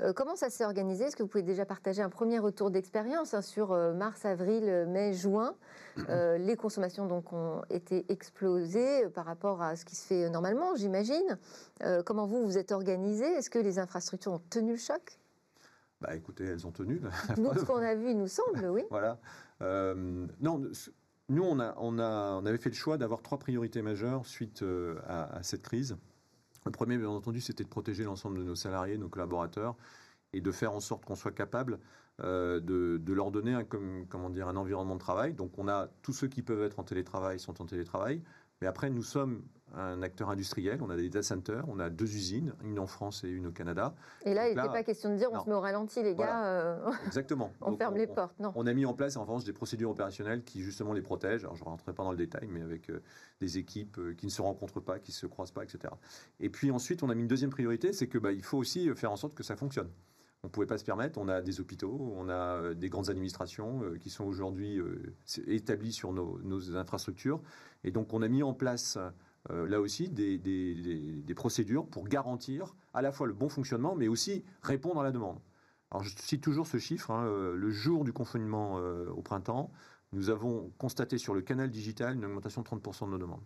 Euh, comment ça s'est organisé? Est-ce que vous pouvez déjà partager un premier retour d'expérience hein, sur mars, avril, mai, juin? Les consommations donc ont été explosées par rapport à ce qui se fait normalement, j'imagine. comment vous vous êtes organisé? Est-ce que les infrastructures ont tenu le choc? Bah, écoutez, elles ont tenu. Nous, ce qu'on a vu, il nous semble, oui. voilà. non, nous, on, a, on, a, on avait fait le choix d'avoir trois priorités majeures suite à, à cette crise. Le premier, bien entendu, c'était de protéger l'ensemble de nos salariés, nos collaborateurs, et de faire en sorte qu'on soit capable euh, de, leur donner un, comment dire, un environnement de travail. Donc on a tous ceux qui peuvent être en télétravail sont en télétravail. Mais après, nous sommes un acteur industriel, on a des data centers, on a deux usines, une en France et une au Canada. Et là, il n'était pas question de dire on se met au ralenti, les gars. Euh, Exactement. on ferme les portes, non. On a mis en place en revanche des procédures opérationnelles qui justement les protègent. Alors je ne rentrerai pas dans le détail, mais avec euh, des équipes euh, qui ne se rencontrent pas, qui ne se croisent pas, etc. Et puis ensuite, on a mis une deuxième priorité, c'est qu'il bah, faut aussi faire en sorte que ça fonctionne. On ne pouvait pas se permettre. On a des hôpitaux, on a des grandes administrations qui sont aujourd'hui établies sur nos, infrastructures. Et donc, on a mis en place euh, là aussi des, procédures pour garantir à la fois le bon fonctionnement, mais aussi répondre à la demande. Alors je cite toujours ce chiffre, hein, euh, le jour du confinement euh, au printemps, nous avons constaté sur le canal digital une augmentation de 30% de nos demandes.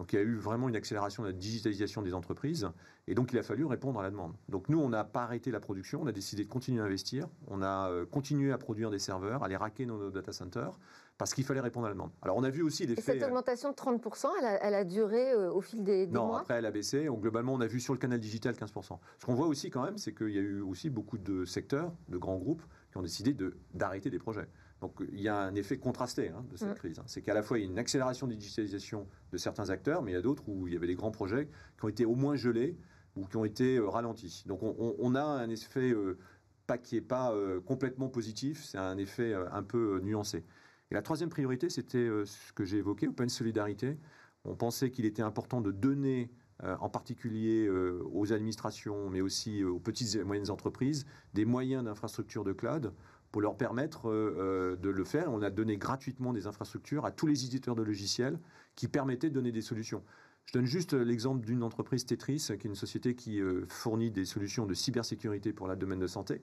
Donc il y a eu vraiment une accélération de la digitalisation des entreprises et donc il a fallu répondre à la demande. Donc nous, on n'a pas arrêté la production, on a décidé de continuer à investir, on a continué à produire des serveurs, à les raquer dans nos data centers parce qu'il fallait répondre à la demande. Alors on a vu aussi. Et cette augmentation de 30%, elle a, duré euh, au fil des, non, mois? après elle a baissé. Donc, globalement, on a vu sur le canal digital 15%. Ce qu'on voit aussi quand même, c'est qu'il y a eu aussi beaucoup de secteurs, de grands groupes, qui ont décidé d'arrêter des projets. Donc il y a un effet contrasté hein, de cette mm. crise. Hein. C'est qu'à la fois il y a une accélération de digitalisation de certains acteurs, mais il y a d'autres où il y avait des grands projets qui ont été au moins gelés ou qui ont été euh, ralentis. Donc on, a un effet euh, pas qui n'est pas complètement positif, c'est un effet un peu nuancé. Et la troisième priorité, c'était euh, ce que j'ai évoqué, Open Solidarité. On pensait qu'il était important de donner euh, en particulier euh, aux administrations, mais aussi aux petites et moyennes entreprises, des moyens d'infrastructure de cloud pour leur permettre de le faire. On a donné gratuitement des infrastructures à tous les éditeurs de logiciels qui permettaient de donner des solutions. Je donne juste l'exemple d'une entreprise Tetris, qui est une société qui fournit des solutions de cybersécurité pour le domaine de santé.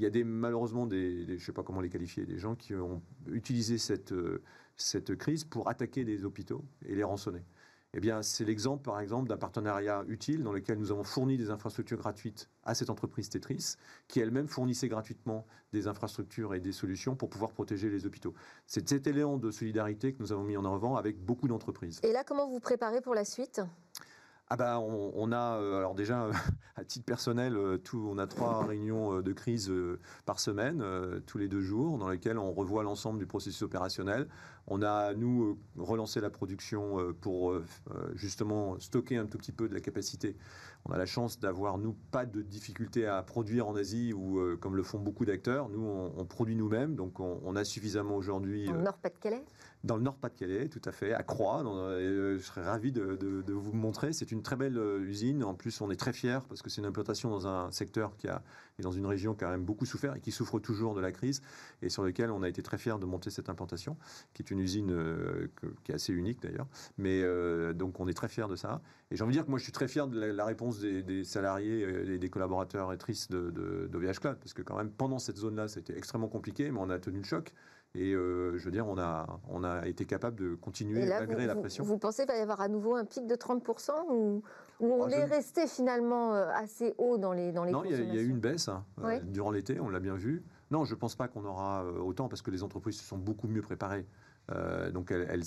Il y a des, malheureusement des, je ne sais pas comment les qualifier, des gens qui ont utilisé cette, euh, cette crise pour attaquer des hôpitaux et les rançonner. Eh bien, c'est l'exemple, par exemple, d'un partenariat utile dans lequel nous avons fourni des infrastructures gratuites à cette entreprise Tetris, qui elle-même fournissait gratuitement des infrastructures et des solutions pour pouvoir protéger les hôpitaux. C'est cet élément de solidarité que nous avons mis en avant avec beaucoup d'entreprises. Et là, comment vous préparez pour la suite? Ah bah on, a alors déjà à titre personnel tout, on a trois réunions de crise par semaine tous les deux jours dans lesquelles on revoit l'ensemble du processus opérationnel. On a nous relancé la production pour justement stocker un tout petit peu de la capacité on a la chance d'avoir, nous, pas de difficulté à produire en Asie ou euh, comme le font beaucoup d'acteurs. Nous, on, produit nous-mêmes, donc on, a suffisamment aujourd'hui. Euh, Nord-Pas-de-Calais? Dans le Nord-Pas-de-Calais, tout à fait, à Croix. Euh, je serais ravi de, vous montrer. C'est une très belle usine. En plus, on est très fiers parce que c'est une implantation dans un secteur qui a, est dans une région qui a quand même beaucoup souffert et qui souffre toujours de la crise et sur lequel on a été très fiers de monter cette implantation, qui est une usine qui est assez unique d'ailleurs. Mais donc, on est très fiers de ça. Et j'ai envie de dire que moi, je suis très fier de la, réponse des, salariés et des collaborateurs et tristes de, d'OVH Cloud, parce que quand même, pendant cette zone-là, c'était extrêmement compliqué, mais on a tenu le choc. Et euh, je veux dire, on a, on a été capable de continuer malgré la pression. Vous pensez qu'il va y avoir à nouveau un pic de 30% ou, on ah, est resté finalement euh, assez haut dans les, dans les Non, il y, a eu une baisse hein, euh, durant l'été, on l'a bien vu. Non, je ne pense pas qu'on aura autant parce que les entreprises se sont beaucoup mieux préparées. Euh, donc elles,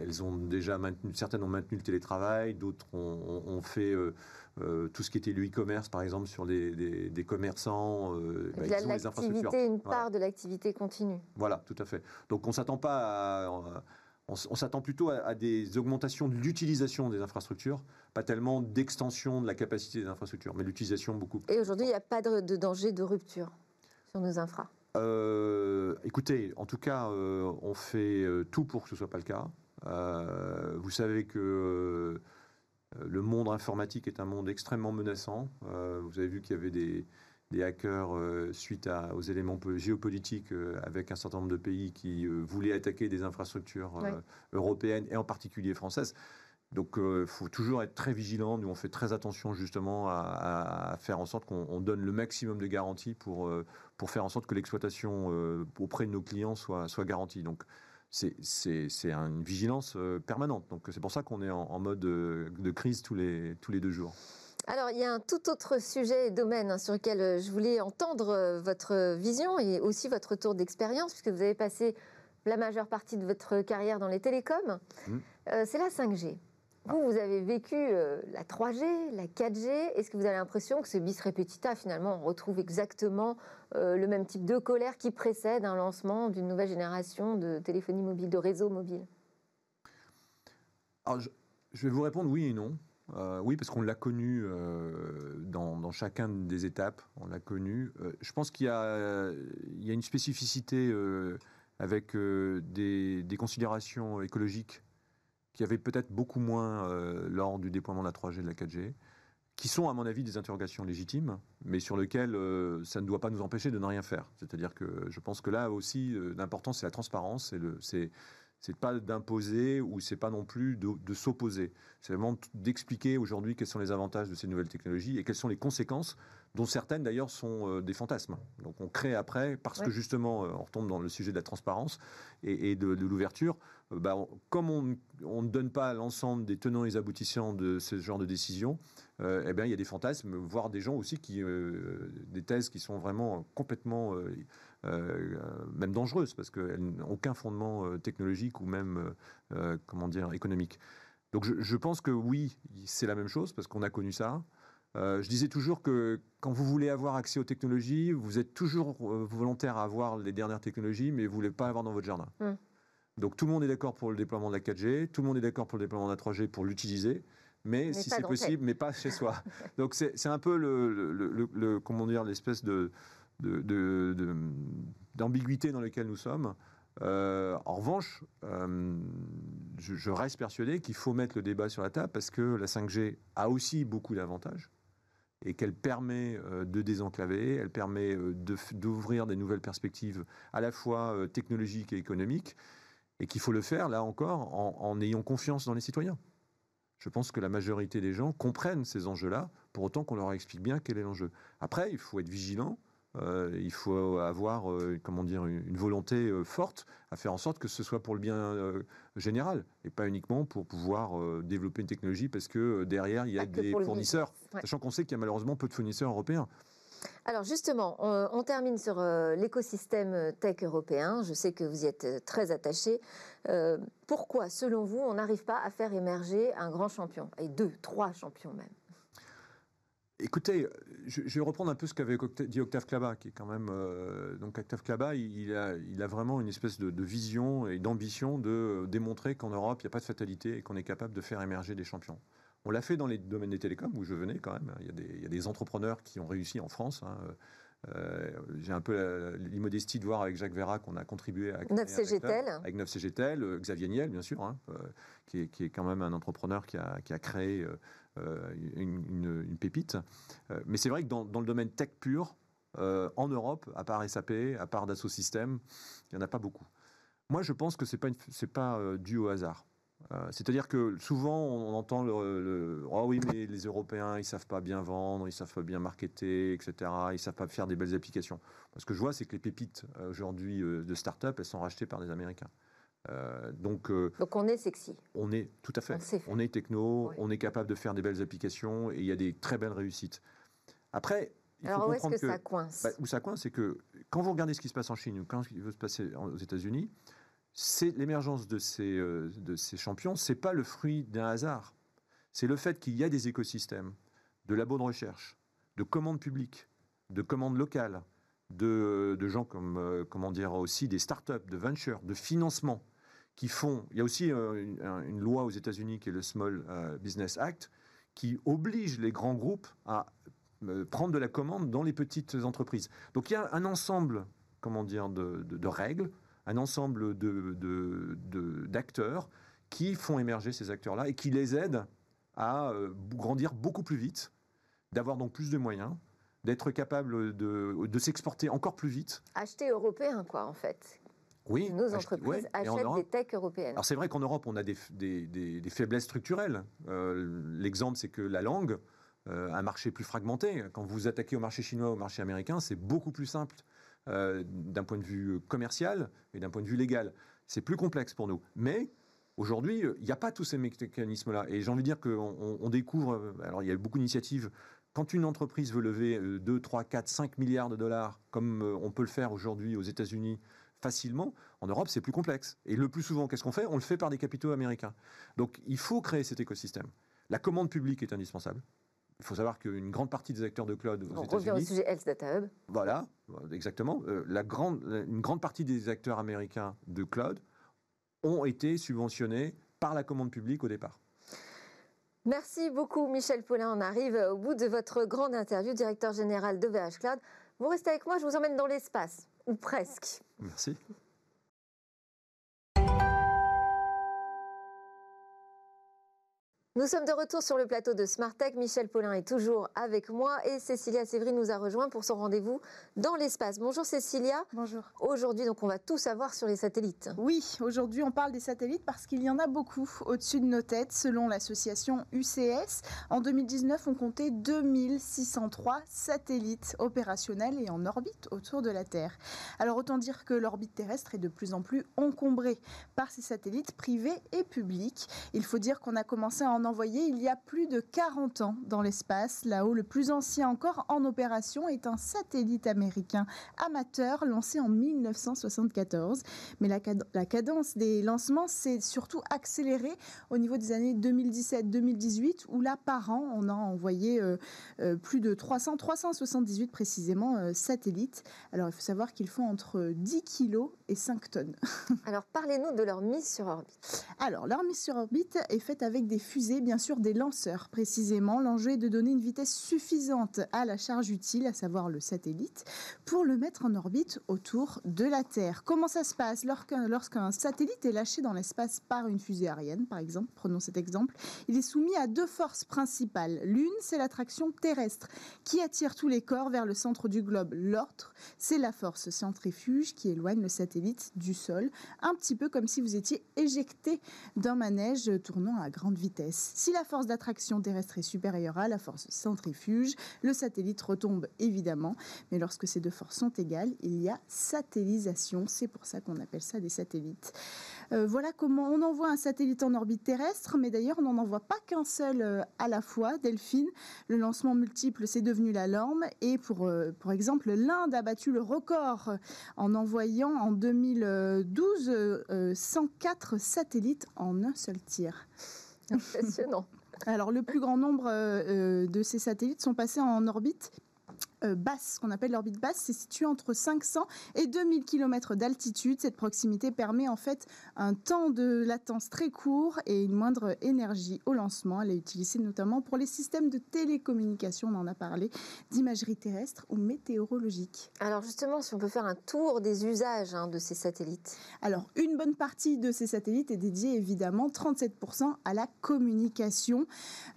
elles, ont déjà maintenu, certaines ont maintenu le télétravail, d'autres ont, fait euh, euh, tout ce qui était le e-commerce, par exemple, sur des, des, commerçants. Bah, l'activité, une part de l'activité continue. Voilà, tout à fait. Donc on s'attend pas à, on, s'attend plutôt à, des augmentations de l'utilisation des infrastructures, pas tellement d'extension de la capacité des infrastructures, mais l'utilisation beaucoup. Et aujourd'hui, il n'y a pas de, de danger de rupture sur nos infras euh, écoutez, en tout cas, euh, on fait euh, tout pour que ce ne soit pas le cas. vous savez que le monde informatique est un monde extrêmement menaçant. vous avez vu qu'il y avait des, hackers suite aux éléments géopolitiques avec un certain nombre de pays qui voulaient attaquer des infrastructures européennes et en particulier françaises. Donc il euh, faut toujours être très vigilant. Nous, on fait très attention justement à, faire en sorte qu'on donne le maximum de garanties pour, euh, pour faire en sorte que l'exploitation euh, auprès de nos clients soit, soit garantie. Donc c'est une vigilance permanente. Donc c'est pour ça qu'on est en, mode de, crise tous les, tous les deux jours. Alors, il y a un tout autre sujet et domaine hein, sur lequel je voulais entendre votre vision et aussi votre tour d'expérience, puisque vous avez passé la majeure partie de votre carrière dans les télécoms. Mmh. c'est la 5G. Vous, vous avez vécu euh, la 3G, la 4G. Est-ce que vous avez l'impression que ce bis repetita, finalement, on retrouve exactement euh, le même type de colère qui précède un lancement d'une nouvelle génération de téléphonie mobile, de réseau mobile? Je, vais vous répondre oui et non. Euh, oui, parce qu'on l'a connu dans, chacun des étapes. On l'a connu. je pense qu'il y, a une spécificité avec des, considérations écologiques qui avait peut-être beaucoup moins euh, lors du déploiement de la 3G et de la 4G, qui sont à mon avis des interrogations légitimes, mais sur lesquelles euh, ça ne doit pas nous empêcher de ne rien faire. C'est-à-dire que je pense que là aussi, euh, l'important c'est la transparence, c'est c'est pas d'imposer ou c'est pas non plus de, de s'opposer. C'est vraiment d'expliquer aujourd'hui quels sont les avantages de ces nouvelles technologies et quelles sont les conséquences dont certaines d'ailleurs sont euh, des fantasmes. Donc on crée après, parce que justement euh, on retombe dans le sujet de la transparence et, de, l'ouverture, euh, bah, comme on, ne donne pas l'ensemble des tenants et aboutissants de ce genre de décision, eh bien il y a des fantasmes, voire des gens aussi qui, des thèses qui sont vraiment complètement même dangereuses parce qu'elles n'ont aucun fondement technologique ou même comment dire économique. Donc je, pense que oui, c'est la même chose parce qu'on a connu ça. Euh, je disais toujours que quand vous voulez avoir accès aux technologies, vous êtes toujours euh, volontaire à avoir les dernières technologies, mais vous ne voulez pas avoir dans votre jardin. Hmm. Donc tout le monde est d'accord pour le déploiement de la 4G, tout le monde est d'accord pour le déploiement de la 3G pour l'utiliser, mais, si c'est possible, mais pas chez soi. Donc c'est un peu le, comment dire l'espèce de d'ambiguïté dans laquelle nous sommes. Euh, en revanche, je, je, reste persuadé qu'il faut mettre le débat sur la table parce que la 5G a aussi beaucoup d'avantages et qu'elle permet euh, de désenclaver, elle permet euh, d'ouvrir des nouvelles perspectives à la fois euh, technologiques et économiques, et qu'il faut le faire, là encore, en, ayant confiance dans les citoyens. Je pense que la majorité des gens comprennent ces enjeux-là, pour autant qu'on leur explique bien quel est l'enjeu. Après, il faut être vigilant, il faut avoir comment dire, une, volonté forte à faire en sorte que ce soit pour le bien général et pas uniquement pour pouvoir euh, développer une technologie parce que euh, derrière il y a des fournisseurs, sachant qu'on sait qu'il y a malheureusement peu de fournisseurs européens. Alors justement, on, termine sur euh, l'écosystème tech européen. Je sais que vous y êtes euh, très attaché. Euh, pourquoi, selon vous, on n'arrive pas à faire émerger un grand champion? Et deux, trois champions même Écoutez, je, vais reprendre un peu ce qu'avait dit Octave Klaba, qui est quand même. donc, Octave Klaba, il a, vraiment une espèce de, vision et d'ambition de démontrer qu'en Europe, il n'y a pas de fatalité et qu'on est capable de faire émerger des champions. On l'a fait dans les domaines des télécoms, où je venais quand même. Il y a des, entrepreneurs qui ont réussi en France. Hein. Euh, j'ai un peu l'immodestie de voir avec Jacques Vera qu'on a contribué à 9CGTEL. Avec 9CGTEL, euh, Xavier Niel, bien sûr, hein, euh, qui, est, quand même un entrepreneur qui a, créé une, pépite. mais c'est vrai que dans, le domaine tech pur, en Europe, à part SAP, à part Dassault Systèmes, il n'y en a pas beaucoup. Moi, je pense que ce n'est pas, pas dû au hasard. Euh, c'est-à-dire que souvent on entend le, oh oui mais les Européens ils savent pas bien vendre, ils savent pas bien marketer, etc. Ils savent pas faire des belles applications. Ce que je vois c'est que les pépites euh, aujourd'hui euh, de start-up elles sont rachetées par des Américains. donc, donc on est sexy. On est tout à fait. On, est techno, on est capable de faire des belles applications et il y a des très belles réussites. Après, il Alors où est-ce que, ça coince? Bah, Où ça coince, c'est que quand vous regardez ce qui se passe en Chine ou quand ce qui veut se passer aux États-Unis, c'est l'émergence de ces, euh, de ces champions, c'est pas le fruit d'un hasard. C'est le fait qu'il y a des écosystèmes de labos de recherche, de commandes publiques, de commandes locales, de, gens comme, euh, comment dire, aussi des startups, de ventures, de financement qui font. Il y a aussi euh, une, loi aux États-Unis qui est le Small Business Act qui oblige les grands groupes à prendre de la commande dans les petites entreprises. Donc il y a un ensemble, comment dire, de règles un ensemble d'acteurs de, qui font émerger ces acteurs-là et qui les aident à euh, grandir beaucoup plus vite, d'avoir donc plus de moyens, d'être capable de, s'exporter encore plus vite. Acheter européen, quoi, en fait. Oui, nos entreprises achètent des techs européennes. Alors c'est vrai qu'en Europe, on a des, des, faiblesses structurelles. Euh, l'exemple, c'est que la langue, euh, un marché plus fragmenté. Quand vous attaquez au marché chinois, au marché américain, c'est beaucoup plus simple euh, d'un point de vue commercial et d'un point de vue légal. C'est plus complexe pour nous. Mais aujourd'hui, il n'y a pas tous ces mécanismes-là. Et j'ai envie de dire qu'on découvre, euh, alors il y a beaucoup d'initiatives. Quand une entreprise veut lever 2, 3, 4, 5 milliards de dollars, comme euh, on peut le faire aujourd'hui aux États-Unis, facilement. En Europe, c'est plus complexe. Et le plus souvent, qu'est-ce qu'on fait? On le fait par des capitaux américains. Donc, il faut créer cet écosystème. La commande publique est indispensable. Il faut savoir qu'une grande partie des acteurs de cloud aux États-Unis. Au sujet Health Data Hub. Voilà, exactement. Euh, la grande, une grande partie des acteurs américains de cloud ont été subventionnés par la commande publique au départ. Merci beaucoup, Michel Paulin. On arrive au bout de votre grande interview, directeur général de VH Cloud. Vous restez avec moi, je vous emmène dans l'espace, ou presque. Merci. Nous sommes de retour sur le plateau de Tech. Michel Paulin est toujours avec moi et Cécilia Sévry nous a rejoint pour son rendez-vous dans l'espace. Bonjour Cécilia. Bonjour. Aujourd'hui, donc, on va tout savoir sur les satellites. Oui, aujourd'hui, on parle des satellites parce qu'il y en a beaucoup au-dessus de nos têtes. Selon l'association UCS, en 2019, on comptait 2603 satellites opérationnels et en orbite autour de la Terre. Alors, autant dire que l'orbite terrestre est de plus en plus encombrée par ces satellites privés et publics. Il faut dire qu'on a commencé à en envoyé il y a plus de 40 ans dans l'espace. Là-haut, le plus ancien encore en opération est un satellite américain amateur lancé en 1974. Mais la, la cadence des lancements s'est surtout accélérée au niveau des années 2017-2018 où là, par an, on a envoyé euh, euh, plus de 300, 378 précisément euh, satellites. Alors, il faut savoir qu'ils font entre 10 kilos et 5 tonnes. Alors, parlez-nous de leur mise sur orbite. Alors, leur mise sur orbite est faite avec des fusées bien sûr des lanceurs précisément. L'enjeu est de donner une vitesse suffisante à la charge utile, à savoir le satellite, pour le mettre en orbite autour de la Terre. Comment ça se passe lorsqu'un satellite est lâché dans l'espace par une fusée aérienne, par exemple Prenons cet exemple. Il est soumis à deux forces principales. L'une, c'est l'attraction terrestre qui attire tous les corps vers le centre du globe. L'autre, c'est la force centrifuge qui éloigne le satellite du sol, un petit peu comme si vous étiez éjecté d'un manège tournant à grande vitesse. Si la force d'attraction terrestre est supérieure à la force centrifuge, le satellite retombe évidemment. Mais lorsque ces deux forces sont égales, il y a satellisation. C'est pour ça qu'on appelle ça des satellites. Voilà comment on envoie un satellite en orbite terrestre, mais d'ailleurs on n'en envoie pas qu'un seul à la fois, Delphine. Le lancement multiple, c'est devenu la norme. Et pour, pour exemple, l'Inde a battu le record en envoyant en 2012 104 satellites en un seul tir. Impressionnant. Alors, le plus grand nombre de ces satellites sont passés en orbite euh, basse, ce qu'on appelle l'orbite basse, c'est situé entre 500 et 2000 km d'altitude. Cette proximité permet en fait un temps de latence très court et une moindre énergie au lancement. Elle est utilisée notamment pour les systèmes de télécommunication, on en a parlé, d'imagerie terrestre ou météorologique. Alors justement, si on peut faire un tour des usages hein, de ces satellites. Alors une bonne partie de ces satellites est dédiée évidemment 37% à la communication.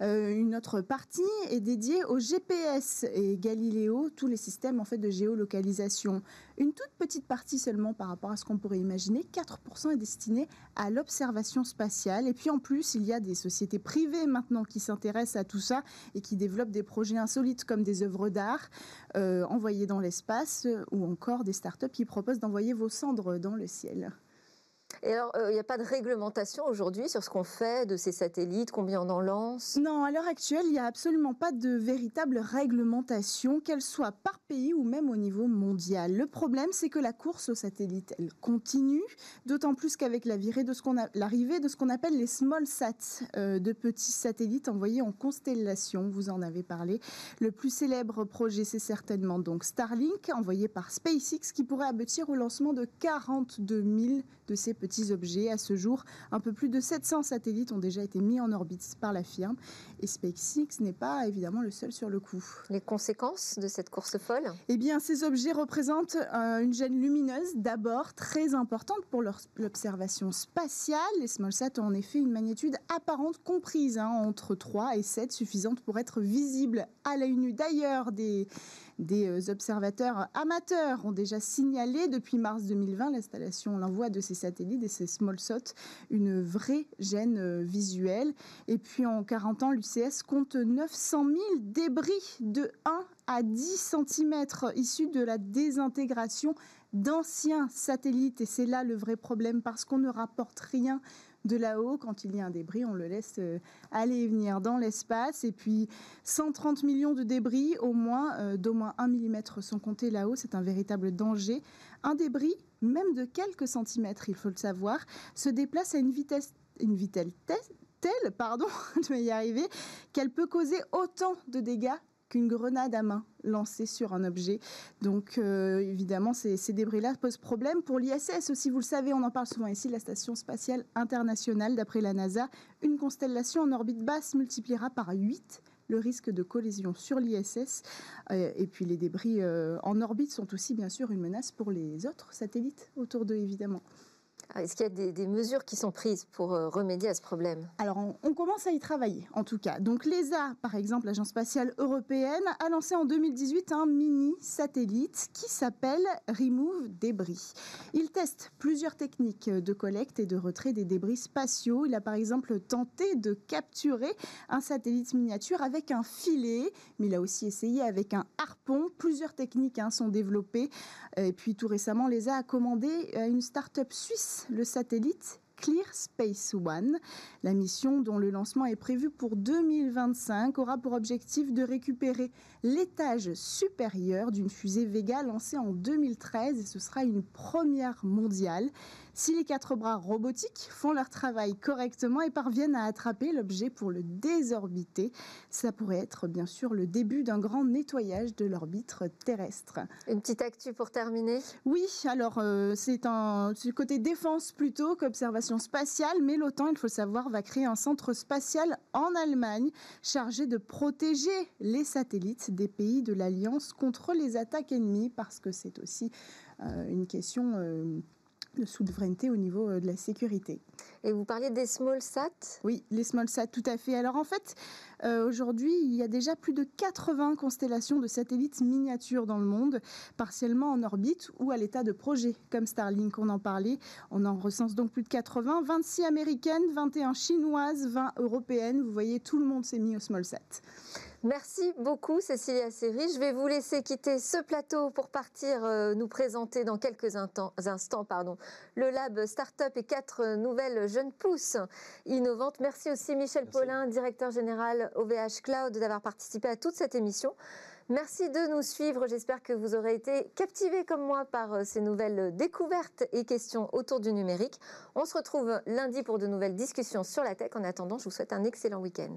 Euh, une autre partie est dédiée au GPS et Galileo tous les systèmes en fait de géolocalisation. Une toute petite partie seulement par rapport à ce qu'on pourrait imaginer, 4% est destiné à l'observation spatiale. Et puis en plus, il y a des sociétés privées maintenant qui s'intéressent à tout ça et qui développent des projets insolites comme des œuvres d'art euh, envoyées dans l'espace ou encore des startups qui proposent d'envoyer vos cendres dans le ciel. Et alors, euh, il n'y a pas de réglementation aujourd'hui sur ce qu'on fait de ces satellites, combien on en lance? Non, à l'heure actuelle, il n'y a absolument pas de véritable réglementation, qu'elle soit par pays ou même au niveau mondial. Le problème, c'est que la course aux satellites, elle continue, d'autant plus qu'avec l'arrivée de ce qu'on appelle les small sats, euh, de petits satellites envoyés en constellation, vous en avez parlé. Le plus célèbre projet, c'est certainement donc Starlink, envoyé par SpaceX, qui pourrait aboutir au lancement de 42 000 de ces petits objets. À ce jour, un peu plus de 700 satellites ont déjà été mis en orbite par la firme. Et SpaceX n'est pas évidemment le seul sur le coup. Les conséquences de cette course folle? Eh bien, ces objets représentent euh, une gêne lumineuse, d'abord très importante pour l'observation spatiale. Les smallsats ont en effet une magnitude apparente comprise hein, entre 3 et 7, suffisante pour être visible à l'œil nu. D'ailleurs, des des euh, observateurs amateurs ont déjà signalé depuis mars 2020 l'installation, l'envoi de ces satellites et ces small SOT, une vraie gêne euh, visuelle. Et puis en 40 ans, l'UCS compte 900 000 débris de 1 à 10 cm issus de la désintégration d'anciens satellites. Et c'est là le vrai problème parce qu'on ne rapporte rien de là-haut, quand il y a un débris, on le laisse euh, aller et venir dans l'espace. Et puis 130 millions de débris, au moins, euh, d'au moins 1 mm sont comptés là-haut. C'est un véritable danger. Un débris, même de quelques centimètres, il faut le savoir, se déplace à une vitesse, une telle, pardon, je vais y arriver, qu'elle peut causer autant de dégâts qu'une grenade à main lancée sur un objet. Donc euh, évidemment, ces, débris-là posent problème. Pour l'ISS aussi, vous le savez, on en parle souvent ici, la Station spatiale internationale, d'après la NASA, une constellation en orbite basse multipliera par 8 le risque de collision sur l'ISS. Euh, et puis les débris euh, en orbite sont aussi bien sûr une menace pour les autres satellites autour d'eux, évidemment. Ah, est-ce qu'il y a des, mesures qui sont prises pour euh, remédier à ce problème? Alors, on, commence à y travailler, en tout cas. Donc, l'ESA, par exemple, l'Agence spatiale européenne, a lancé en 2018 un mini-satellite qui s'appelle Remove Débris. Il teste plusieurs techniques de collecte et de retrait des débris spatiaux. Il a, par exemple, tenté de capturer un satellite miniature avec un filet, mais il a aussi essayé avec un harpon. Plusieurs techniques hein, sont développées. Et puis, tout récemment, l'ESA a commandé euh, une start-up suisse le satellite Clear Space One. La mission, dont le lancement est prévu pour 2025, aura pour objectif de récupérer l'étage supérieur d'une fusée Vega lancée en 2013 et ce sera une première mondiale. Si les quatre bras robotiques font leur travail correctement et parviennent à attraper l'objet pour le désorbiter, ça pourrait être bien sûr le début d'un grand nettoyage de l'orbite terrestre. Une petite actu pour terminer? Oui, alors euh, c'est un côté défense plutôt qu'observation spatiale, mais l'OTAN, il faut le savoir, va créer un centre spatial en Allemagne chargé de protéger les satellites des pays de l'Alliance contre les attaques ennemies, parce que c'est aussi euh, une question... Euh, de souveraineté au niveau euh, de la sécurité. Et vous parliez des small sat Oui, les small sat, tout à fait. Alors en fait, euh, aujourd'hui, il y a déjà plus de 80 constellations de satellites miniatures dans le monde, partiellement en orbite ou à l'état de projet, comme Starlink, on en parlait. On en recense donc plus de 80, 26 américaines, 21 chinoises, 20 européennes. Vous voyez, tout le monde s'est mis au small sat. Merci beaucoup Cécilia Séry. Je vais vous laisser quitter ce plateau pour partir euh, nous présenter dans quelques instants pardon, le lab Startup et quatre nouvelles jeunes pousses innovantes. Merci aussi Michel Paulin, directeur général OVH Cloud, d'avoir participé à toute cette émission. Merci de nous suivre. J'espère que vous aurez été captivés comme moi par euh, ces nouvelles découvertes et questions autour du numérique. On se retrouve lundi pour de nouvelles discussions sur la tech. En attendant, je vous souhaite un excellent week-end.